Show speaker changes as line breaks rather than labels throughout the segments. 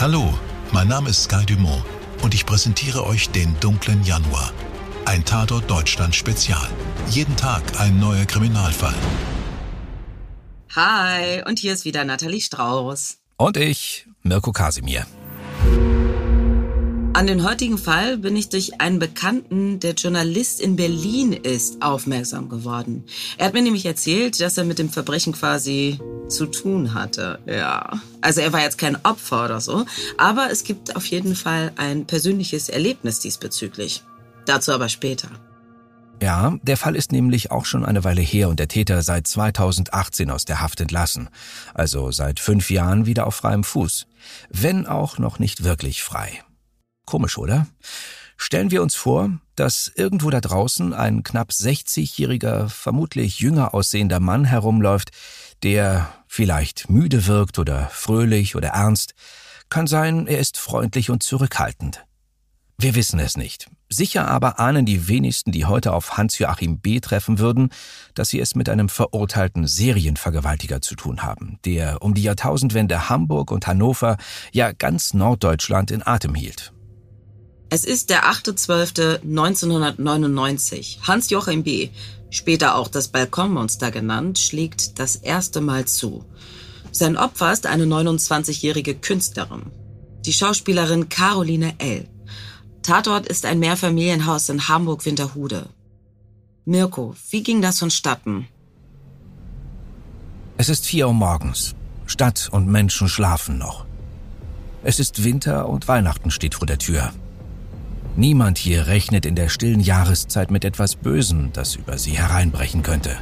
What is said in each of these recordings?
Hallo, mein Name ist Sky Dumont und ich präsentiere euch den dunklen Januar. Ein Tatort Deutschland Spezial. Jeden Tag ein neuer Kriminalfall.
Hi, und hier ist wieder Nathalie Strauß.
Und ich, Mirko Kasimir.
An den heutigen Fall bin ich durch einen Bekannten, der Journalist in Berlin ist, aufmerksam geworden. Er hat mir nämlich erzählt, dass er mit dem Verbrechen quasi zu tun hatte. Ja. Also er war jetzt kein Opfer oder so, aber es gibt auf jeden Fall ein persönliches Erlebnis diesbezüglich. Dazu aber später.
Ja, der Fall ist nämlich auch schon eine Weile her und der Täter seit 2018 aus der Haft entlassen. Also seit fünf Jahren wieder auf freiem Fuß. Wenn auch noch nicht wirklich frei. Komisch, oder? Stellen wir uns vor, dass irgendwo da draußen ein knapp 60-jähriger, vermutlich jünger aussehender Mann herumläuft, der vielleicht müde wirkt oder fröhlich oder ernst. Kann sein, er ist freundlich und zurückhaltend. Wir wissen es nicht. Sicher aber ahnen die wenigsten, die heute auf Hans-Joachim B. treffen würden, dass sie es mit einem verurteilten Serienvergewaltiger zu tun haben, der um die Jahrtausendwende Hamburg und Hannover, ja ganz Norddeutschland in Atem hielt.
Es ist der 8.12.1999. Hans-Joachim B., später auch das Balkonmonster genannt, schlägt das erste Mal zu. Sein Opfer ist eine 29-jährige Künstlerin, die Schauspielerin Caroline L. Tatort ist ein Mehrfamilienhaus in Hamburg-Winterhude. Mirko, wie ging das vonstatten?
Es ist vier Uhr morgens. Stadt und Menschen schlafen noch. Es ist Winter und Weihnachten steht vor der Tür. Niemand hier rechnet in der stillen Jahreszeit mit etwas Bösem, das über sie hereinbrechen könnte.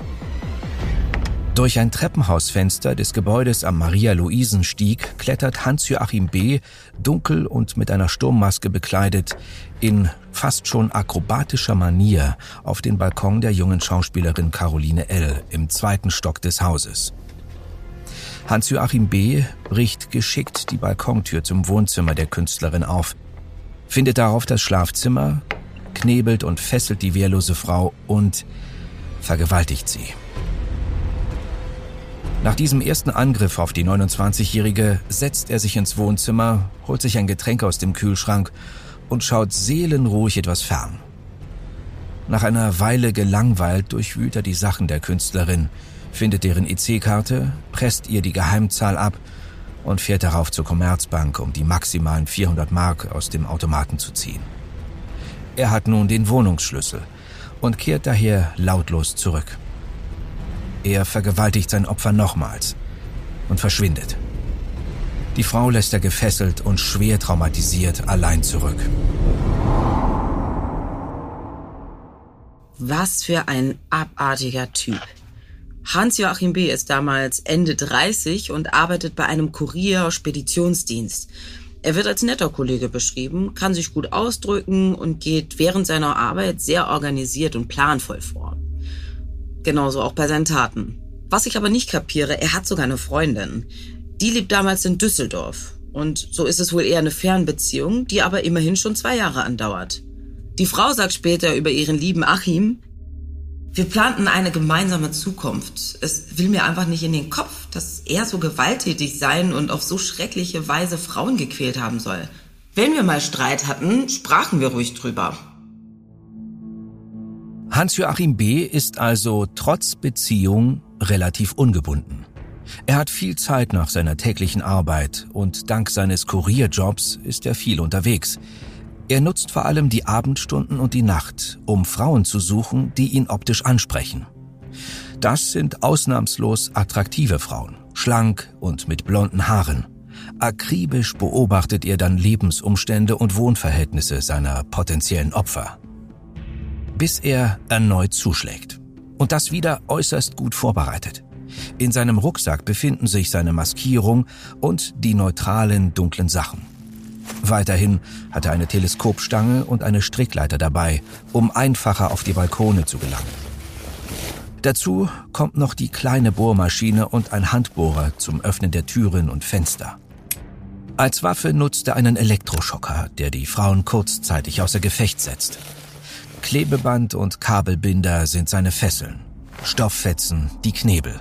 Durch ein Treppenhausfenster des Gebäudes am Maria-Luisen-Stieg klettert Hans-Joachim B., dunkel und mit einer Sturmmaske bekleidet, in fast schon akrobatischer Manier auf den Balkon der jungen Schauspielerin Caroline L. im zweiten Stock des Hauses. Hans-Joachim B. bricht geschickt die Balkontür zum Wohnzimmer der Künstlerin auf, findet darauf das Schlafzimmer, knebelt und fesselt die wehrlose Frau und vergewaltigt sie. Nach diesem ersten Angriff auf die 29-Jährige setzt er sich ins Wohnzimmer, holt sich ein Getränk aus dem Kühlschrank und schaut seelenruhig etwas fern. Nach einer Weile gelangweilt durchwühlt er die Sachen der Künstlerin, findet deren EC-Karte, presst ihr die Geheimzahl ab und fährt darauf zur Commerzbank, um die maximalen 400 Mark aus dem Automaten zu ziehen. Er hat nun den Wohnungsschlüssel und kehrt daher lautlos zurück. Er vergewaltigt sein Opfer nochmals und verschwindet. Die Frau lässt er gefesselt und schwer traumatisiert allein zurück.
Was für ein abartiger Typ. Hans-Joachim B. ist damals Ende 30 und arbeitet bei einem Kurier-Speditionsdienst. Er wird als netter Kollege beschrieben, kann sich gut ausdrücken und geht während seiner Arbeit sehr organisiert und planvoll vor. Genauso auch bei seinen Taten. Was ich aber nicht kapiere, er hat sogar eine Freundin. Die lebt damals in Düsseldorf. Und so ist es wohl eher eine Fernbeziehung, die aber immerhin schon zwei Jahre andauert. Die Frau sagt später über ihren lieben Achim, wir planten eine gemeinsame Zukunft. Es will mir einfach nicht in den Kopf, dass er so gewalttätig sein und auf so schreckliche Weise Frauen gequält haben soll. Wenn wir mal Streit hatten, sprachen wir ruhig drüber.
Hans-Joachim B. ist also trotz Beziehung relativ ungebunden. Er hat viel Zeit nach seiner täglichen Arbeit und dank seines Kurierjobs ist er viel unterwegs. Er nutzt vor allem die Abendstunden und die Nacht, um Frauen zu suchen, die ihn optisch ansprechen. Das sind ausnahmslos attraktive Frauen, schlank und mit blonden Haaren. Akribisch beobachtet er dann Lebensumstände und Wohnverhältnisse seiner potenziellen Opfer. Bis er erneut zuschlägt. Und das wieder äußerst gut vorbereitet. In seinem Rucksack befinden sich seine Maskierung und die neutralen dunklen Sachen. Weiterhin hat er eine Teleskopstange und eine Strickleiter dabei, um einfacher auf die Balkone zu gelangen. Dazu kommt noch die kleine Bohrmaschine und ein Handbohrer zum Öffnen der Türen und Fenster. Als Waffe nutzt er einen Elektroschocker, der die Frauen kurzzeitig außer Gefecht setzt. Klebeband und Kabelbinder sind seine Fesseln, Stofffetzen die Knebel.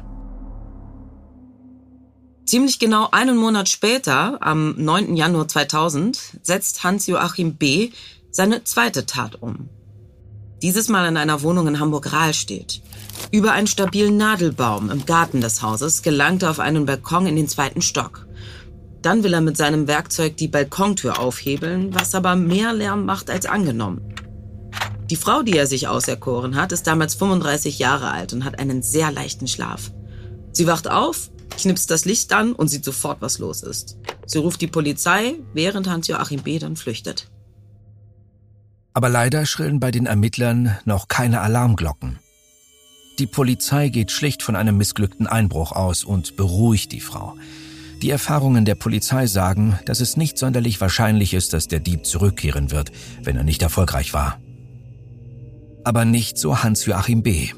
Ziemlich genau einen Monat später, am 9. Januar 2000, setzt Hans-Joachim B. seine zweite Tat um. Dieses Mal in einer Wohnung in Hamburg-Rahlstedt. Über einen stabilen Nadelbaum im Garten des Hauses gelangt er auf einen Balkon in den zweiten Stock. Dann will er mit seinem Werkzeug die Balkontür aufhebeln, was aber mehr Lärm macht als angenommen. Die Frau, die er sich auserkoren hat, ist damals 35 Jahre alt und hat einen sehr leichten Schlaf. Sie wacht auf, knipst das Licht an und sieht sofort, was los ist. Sie ruft die Polizei, während Hans-Joachim B. dann flüchtet.
Aber leider schrillen bei den Ermittlern noch keine Alarmglocken. Die Polizei geht schlicht von einem missglückten Einbruch aus und beruhigt die Frau. Die Erfahrungen der Polizei sagen, dass es nicht sonderlich wahrscheinlich ist, dass der Dieb zurückkehren wird, wenn er nicht erfolgreich war. Aber nicht so Hans-Joachim B.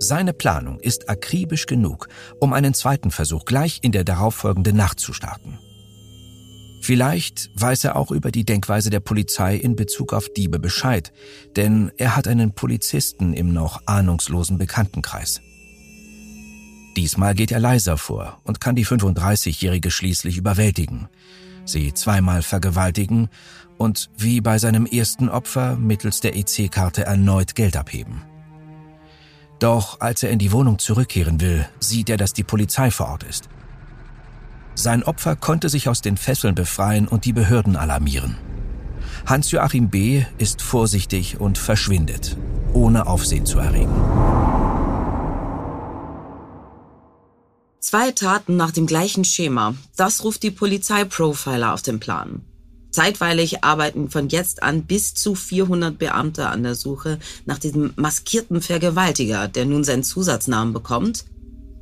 Seine Planung ist akribisch genug, um einen zweiten Versuch gleich in der darauffolgenden Nacht zu starten. Vielleicht weiß er auch über die Denkweise der Polizei in Bezug auf Diebe Bescheid, denn er hat einen Polizisten im noch ahnungslosen Bekanntenkreis. Diesmal geht er leiser vor und kann die 35-Jährige schließlich überwältigen, sie zweimal vergewaltigen und wie bei seinem ersten Opfer mittels der EC-Karte erneut Geld abheben. Doch als er in die Wohnung zurückkehren will, sieht er, dass die Polizei vor Ort ist. Sein Opfer konnte sich aus den Fesseln befreien und die Behörden alarmieren. Hans-Joachim B. ist vorsichtig und verschwindet, ohne Aufsehen zu erregen.
Zwei Taten nach dem gleichen Schema. Das ruft die Polizeiprofiler auf den Plan. Zeitweilig arbeiten von jetzt an bis zu 400 Beamte an der Suche nach diesem maskierten Vergewaltiger, der nun seinen Zusatznamen bekommt.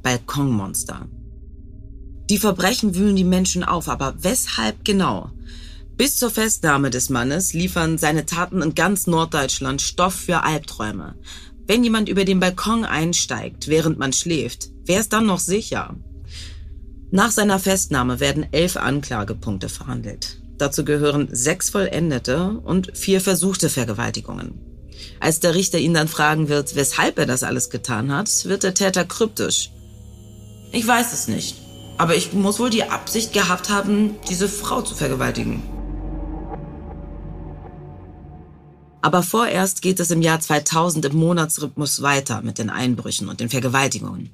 Balkonmonster. Die Verbrechen wühlen die Menschen auf, aber weshalb genau? Bis zur Festnahme des Mannes liefern seine Taten in ganz Norddeutschland Stoff für Albträume. Wenn jemand über den Balkon einsteigt, während man schläft, wer ist dann noch sicher? Nach seiner Festnahme werden elf Anklagepunkte verhandelt. Dazu gehören sechs vollendete und vier versuchte Vergewaltigungen. Als der Richter ihn dann fragen wird, weshalb er das alles getan hat, wird der Täter kryptisch. Ich weiß es nicht. Aber ich muss wohl die Absicht gehabt haben, diese Frau zu vergewaltigen. Aber vorerst geht es im Jahr 2000 im Monatsrhythmus weiter mit den Einbrüchen und den Vergewaltigungen.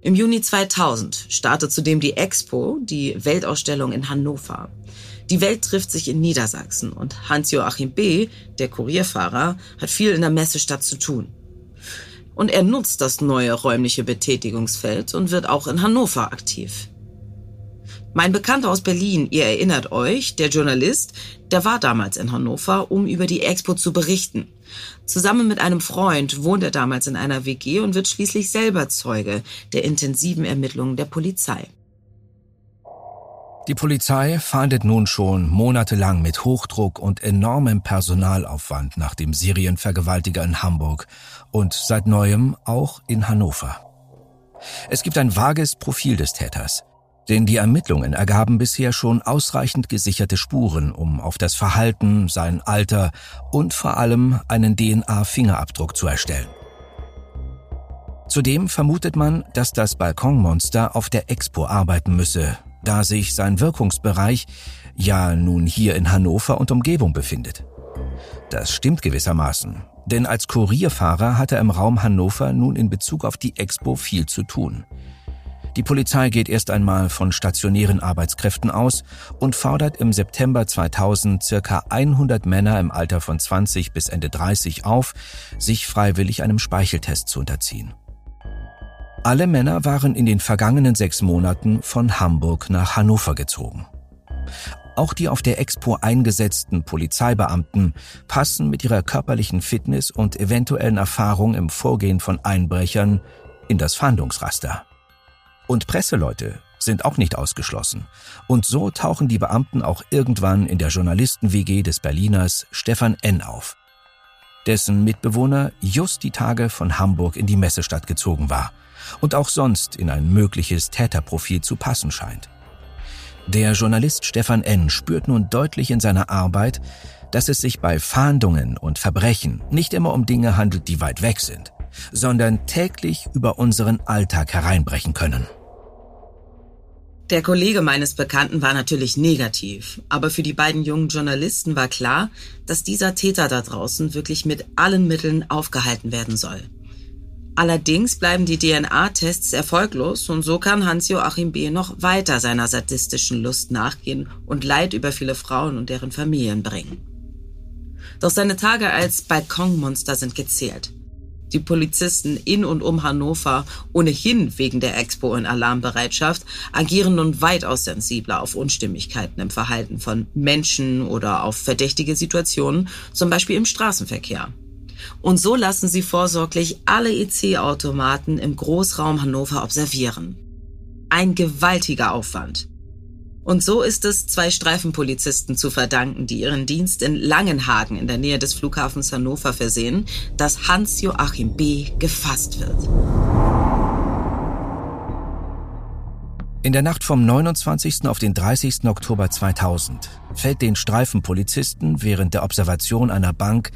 Im Juni 2000 startet zudem die Expo, die Weltausstellung in Hannover. Die Welt trifft sich in Niedersachsen und Hans-Joachim B., der Kurierfahrer, hat viel in der Messestadt zu tun. Und er nutzt das neue räumliche Betätigungsfeld und wird auch in Hannover aktiv. Mein Bekannter aus Berlin, ihr erinnert euch, der Journalist, der war damals in Hannover, um über die Expo zu berichten. Zusammen mit einem Freund wohnt er damals in einer WG und wird schließlich selber Zeuge der intensiven Ermittlungen der Polizei.
Die Polizei fahndet nun schon monatelang mit Hochdruck und enormem Personalaufwand nach dem Serienvergewaltiger in Hamburg und seit neuem auch in Hannover. Es gibt ein vages Profil des Täters, denn die Ermittlungen ergaben bisher schon ausreichend gesicherte Spuren, um auf das Verhalten, sein Alter und vor allem einen DNA-Fingerabdruck zu erstellen. Zudem vermutet man, dass das Balkonmonster auf der Expo arbeiten müsse, da sich sein Wirkungsbereich ja nun hier in Hannover und Umgebung befindet. Das stimmt gewissermaßen, denn als Kurierfahrer hat er im Raum Hannover nun in Bezug auf die Expo viel zu tun. Die Polizei geht erst einmal von stationären Arbeitskräften aus und fordert im September 2000 circa 100 Männer im Alter von 20 bis Ende 30 auf, sich freiwillig einem Speicheltest zu unterziehen. Alle Männer waren in den vergangenen sechs Monaten von Hamburg nach Hannover gezogen. Auch die auf der Expo eingesetzten Polizeibeamten passen mit ihrer körperlichen Fitness und eventuellen Erfahrung im Vorgehen von Einbrechern in das Fahndungsraster. Und Presseleute sind auch nicht ausgeschlossen. Und so tauchen die Beamten auch irgendwann in der Journalisten-WG des Berliners Stefan N. auf, dessen Mitbewohner just die Tage von Hamburg in die Messestadt gezogen war – und auch sonst in ein mögliches Täterprofil zu passen scheint. Der Journalist Stefan N. spürt nun deutlich in seiner Arbeit, dass es sich bei Fahndungen und Verbrechen nicht immer um Dinge handelt, die weit weg sind, sondern täglich über unseren Alltag hereinbrechen können.
Der Kollege meines Bekannten war natürlich negativ, aber für die beiden jungen Journalisten war klar, dass dieser Täter da draußen wirklich mit allen Mitteln aufgehalten werden soll. Allerdings bleiben die DNA-Tests erfolglos und so kann Hans-Joachim B. noch weiter seiner sadistischen Lust nachgehen und Leid über viele Frauen und deren Familien bringen. Doch seine Tage als Balkonmonster sind gezählt. Die Polizisten in und um Hannover, ohnehin wegen der Expo in Alarmbereitschaft, agieren nun weitaus sensibler auf Unstimmigkeiten im Verhalten von Menschen oder auf verdächtige Situationen, zum Beispiel im Straßenverkehr. Und so lassen sie vorsorglich alle EC-Automaten im Großraum Hannover observieren. Ein gewaltiger Aufwand. Und so ist es zwei Streifenpolizisten zu verdanken, die ihren Dienst in Langenhagen in der Nähe des Flughafens Hannover versehen, dass Hans-Joachim B. gefasst wird.
In der Nacht vom 29. auf den 30. Oktober 2000 fällt den Streifenpolizisten während der Observation einer Bank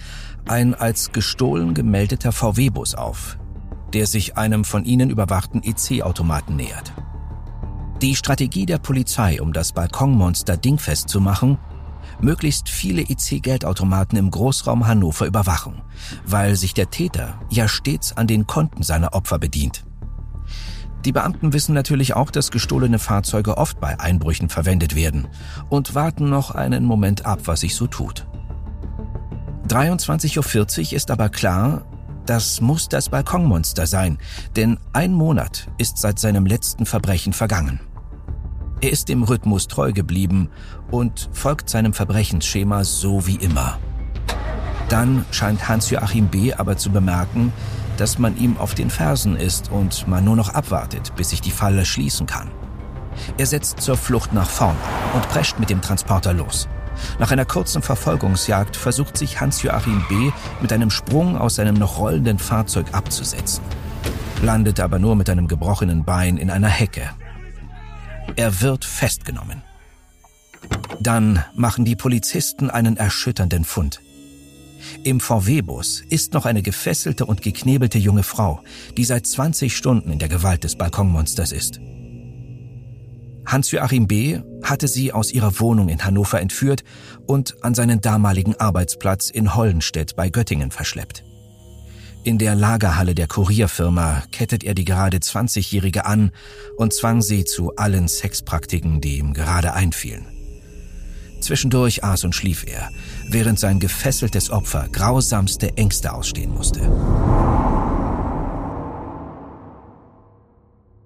ein als gestohlen gemeldeter VW-Bus auf, der sich einem von ihnen überwachten EC-Automaten nähert. Die Strategie der Polizei, um das Balkonmonster dingfest zu machen, möglichst viele EC-Geldautomaten im Großraum Hannover überwachen, weil sich der Täter ja stets an den Konten seiner Opfer bedient. Die Beamten wissen natürlich auch, dass gestohlene Fahrzeuge oft bei Einbrüchen verwendet werden und warten noch einen Moment ab, was sich so tut. 23.40 Uhr ist aber klar, das muss das Balkonmonster sein, denn ein Monat ist seit seinem letzten Verbrechen vergangen. Er ist dem Rhythmus treu geblieben und folgt seinem Verbrechensschema so wie immer. Dann scheint Hans-Joachim B. aber zu bemerken, dass man ihm auf den Fersen ist und man nur noch abwartet, bis sich die Falle schließen kann. Er setzt zur Flucht nach vorn und prescht mit dem Transporter los. Nach einer kurzen Verfolgungsjagd versucht sich Hans-Joachim B. mit einem Sprung aus seinem noch rollenden Fahrzeug abzusetzen, landet aber nur mit einem gebrochenen Bein in einer Hecke er wird festgenommen. Dann machen die Polizisten einen erschütternden Fund. Im VW-Bus ist noch eine gefesselte und geknebelte junge Frau, die seit 20 Stunden in der Gewalt des Balkonmonsters ist. Hans-Joachim B. hatte sie aus ihrer Wohnung in Hannover entführt und an seinen damaligen Arbeitsplatz in Hollenstedt bei Göttingen verschleppt. In der Lagerhalle der Kurierfirma kettet er die gerade 20-Jährige an und zwang sie zu allen Sexpraktiken, die ihm gerade einfielen. Zwischendurch aß und schlief er, während sein gefesseltes Opfer grausamste Ängste ausstehen musste.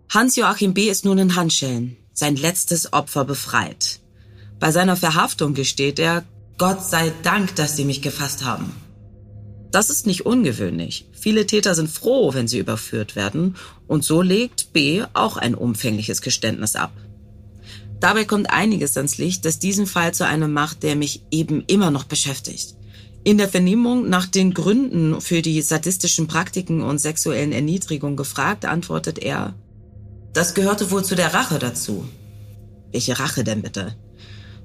Hans-Joachim B. ist nun in Handschellen, sein letztes Opfer befreit. Bei seiner Verhaftung gesteht er, Gott sei Dank, dass sie mich gefasst haben. Das ist nicht ungewöhnlich. Viele Täter sind froh, wenn sie überführt werden, und so legt B auch ein umfängliches Geständnis ab. Dabei kommt einiges ans Licht, das diesen Fall zu einem macht, der mich eben immer noch beschäftigt. In der Vernehmung nach den Gründen für die sadistischen Praktiken und sexuellen Erniedrigung gefragt, antwortet er, das gehörte wohl zu der Rache dazu. Welche Rache denn bitte?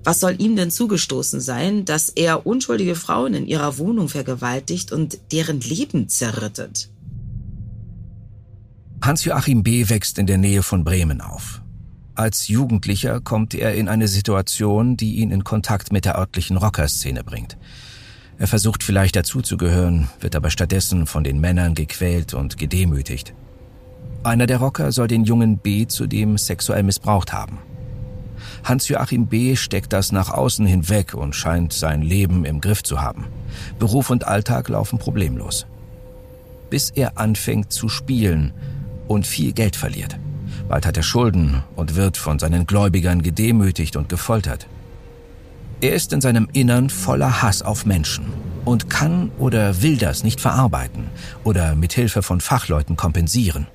Was soll ihm denn zugestoßen sein, dass er unschuldige Frauen in ihrer Wohnung vergewaltigt und deren Leben zerrittet?
Hans-Joachim B. wächst in der Nähe von Bremen auf. Als Jugendlicher kommt er in eine Situation, die ihn in Kontakt mit der örtlichen Rockerszene bringt. Er versucht vielleicht dazuzugehören, wird aber stattdessen von den Männern gequält und gedemütigt. Einer der Rocker soll den jungen B. zudem sexuell missbraucht haben. Hans-Joachim B. steckt das nach außen hinweg und scheint sein Leben im Griff zu haben. Beruf und Alltag laufen problemlos. Bis er anfängt zu spielen und viel Geld verliert. Bald hat er Schulden und wird von seinen Gläubigern gedemütigt und gefoltert. Er ist in seinem Innern voller Hass auf Menschen und kann oder will das nicht verarbeiten oder mit Hilfe von Fachleuten kompensieren.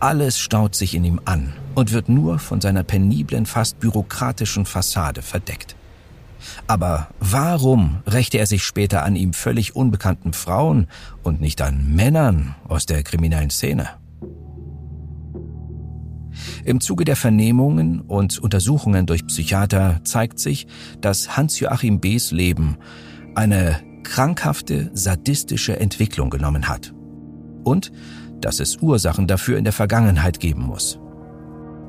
Alles staut sich in ihm an und wird nur von seiner peniblen, fast bürokratischen Fassade verdeckt. Aber warum rächte er sich später an ihm völlig unbekannten Frauen und nicht an Männern aus der kriminellen Szene? Im Zuge der Vernehmungen und Untersuchungen durch Psychiater zeigt sich, dass Hans-Joachim B.'s Leben eine krankhafte, sadistische Entwicklung genommen hat. Und dass es Ursachen dafür in der Vergangenheit geben muss.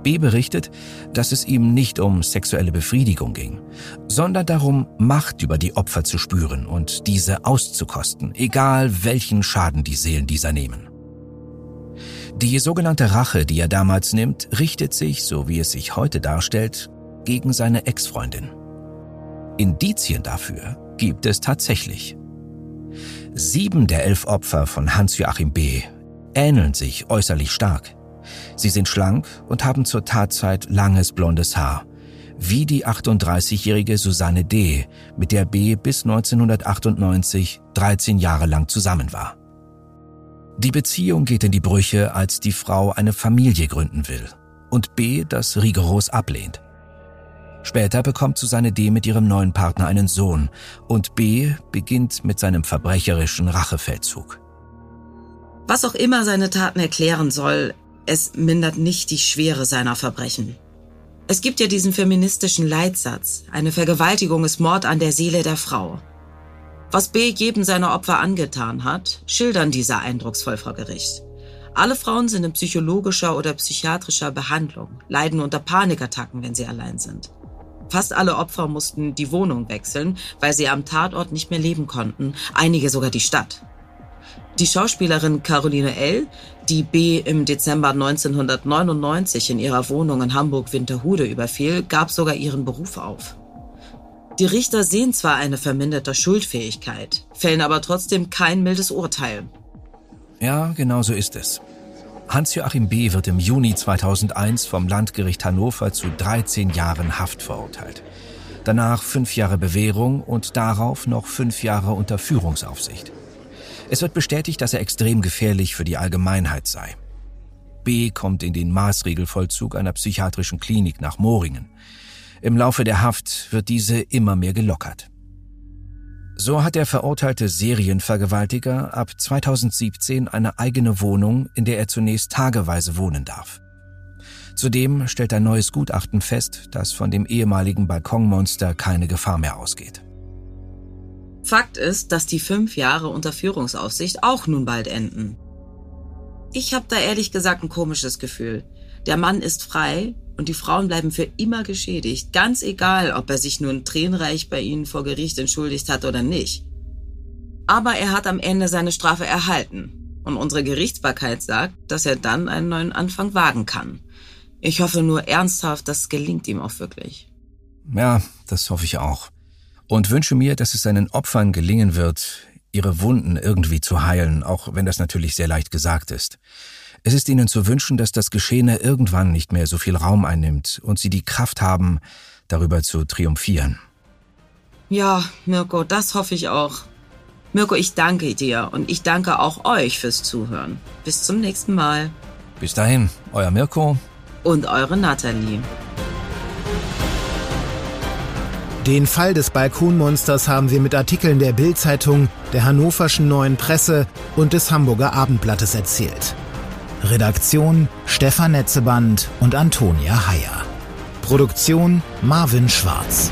B berichtet, dass es ihm nicht um sexuelle Befriedigung ging, sondern darum, Macht über die Opfer zu spüren und diese auszukosten, egal welchen Schaden die Seelen dieser nehmen. Die sogenannte Rache, die er damals nimmt, richtet sich, so wie es sich heute darstellt, gegen seine Ex-Freundin. Indizien dafür gibt es tatsächlich. Sieben der elf Opfer von Hans-Joachim B. ähneln sich äußerlich stark. Sie sind schlank und haben zur Tatzeit langes blondes Haar, wie die 38-jährige Susanne D., mit der B. bis 1998 13 Jahre lang zusammen war. Die Beziehung geht in die Brüche, als die Frau eine Familie gründen will und B. das rigoros ablehnt. Später bekommt Susanne D. mit ihrem neuen Partner einen Sohn und B. beginnt mit seinem verbrecherischen Rachefeldzug.
Was auch immer seine Taten erklären soll, es mindert nicht die Schwere seiner Verbrechen. Es gibt ja diesen feministischen Leitsatz, eine Vergewaltigung ist Mord an der Seele der Frau. Was B jedem seiner Opfer angetan hat, schildern diese eindrucksvoll vor Gericht. Alle Frauen sind in psychologischer oder psychiatrischer Behandlung, leiden unter Panikattacken, wenn sie allein sind. Fast alle Opfer mussten die Wohnung wechseln, weil sie am Tatort nicht mehr leben konnten, einige sogar die Stadt. Die Schauspielerin Caroline L., die B. im Dezember 1999 in ihrer Wohnung in Hamburg-Winterhude überfiel, gab sogar ihren Beruf auf. Die Richter sehen zwar eine verminderte Schuldfähigkeit, fällen aber trotzdem kein mildes Urteil.
Ja, genau so ist es. Hans-Joachim B. wird im Juni 2001 vom Landgericht Hannover zu 13 Jahren Haft verurteilt. Danach fünf Jahre Bewährung und darauf noch fünf Jahre Unterführungsaufsicht. Es wird bestätigt, dass er extrem gefährlich für die Allgemeinheit sei. B. kommt in den Maßregelvollzug einer psychiatrischen Klinik nach Moringen. Im Laufe der Haft wird diese immer mehr gelockert. So hat der verurteilte Serienvergewaltiger ab 2017 eine eigene Wohnung, in der er zunächst tageweise wohnen darf. Zudem stellt ein neues Gutachten fest, dass von dem ehemaligen Balkonmonster keine Gefahr mehr ausgeht.
Fakt ist, dass die fünf Jahre Unterführungsaufsicht auch nun bald enden. Ich habe da ehrlich gesagt ein komisches Gefühl. Der Mann ist frei und die Frauen bleiben für immer geschädigt, ganz egal, ob er sich nun tränenreich bei ihnen vor Gericht entschuldigt hat oder nicht. Aber er hat am Ende seine Strafe erhalten und unsere Gerichtsbarkeit sagt, dass er dann einen neuen Anfang wagen kann. Ich hoffe nur ernsthaft, das gelingt ihm auch wirklich.
Ja, das hoffe ich auch. Und wünsche mir, dass es seinen Opfern gelingen wird, ihre Wunden irgendwie zu heilen, auch wenn das natürlich sehr leicht gesagt ist. Es ist ihnen zu wünschen, dass das Geschehene irgendwann nicht mehr so viel Raum einnimmt und sie die Kraft haben, darüber zu triumphieren.
Ja, Mirko, das hoffe ich auch. Mirko, ich danke dir und ich danke auch euch fürs Zuhören. Bis zum nächsten Mal.
Bis dahin, euer Mirko
und eure Nathalie.
Den Fall des Balkonmonsters haben wir mit Artikeln der Bild-Zeitung, der Hannoverschen Neuen Presse und des Hamburger Abendblattes erzählt. Redaktion Stefan Netzeband und Antonia Heyer. Produktion Marvin Schwarz.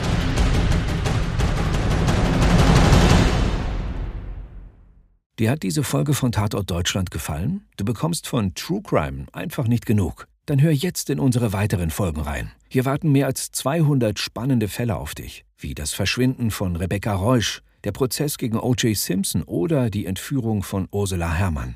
Dir hat diese Folge von Tatort Deutschland gefallen? Du bekommst von True Crime einfach nicht genug. Dann hör jetzt in unsere weiteren Folgen rein. Hier warten mehr als 200 spannende Fälle auf dich, wie das Verschwinden von Rebecca Reusch, der Prozess gegen O.J. Simpson oder die Entführung von Ursula Herrmann.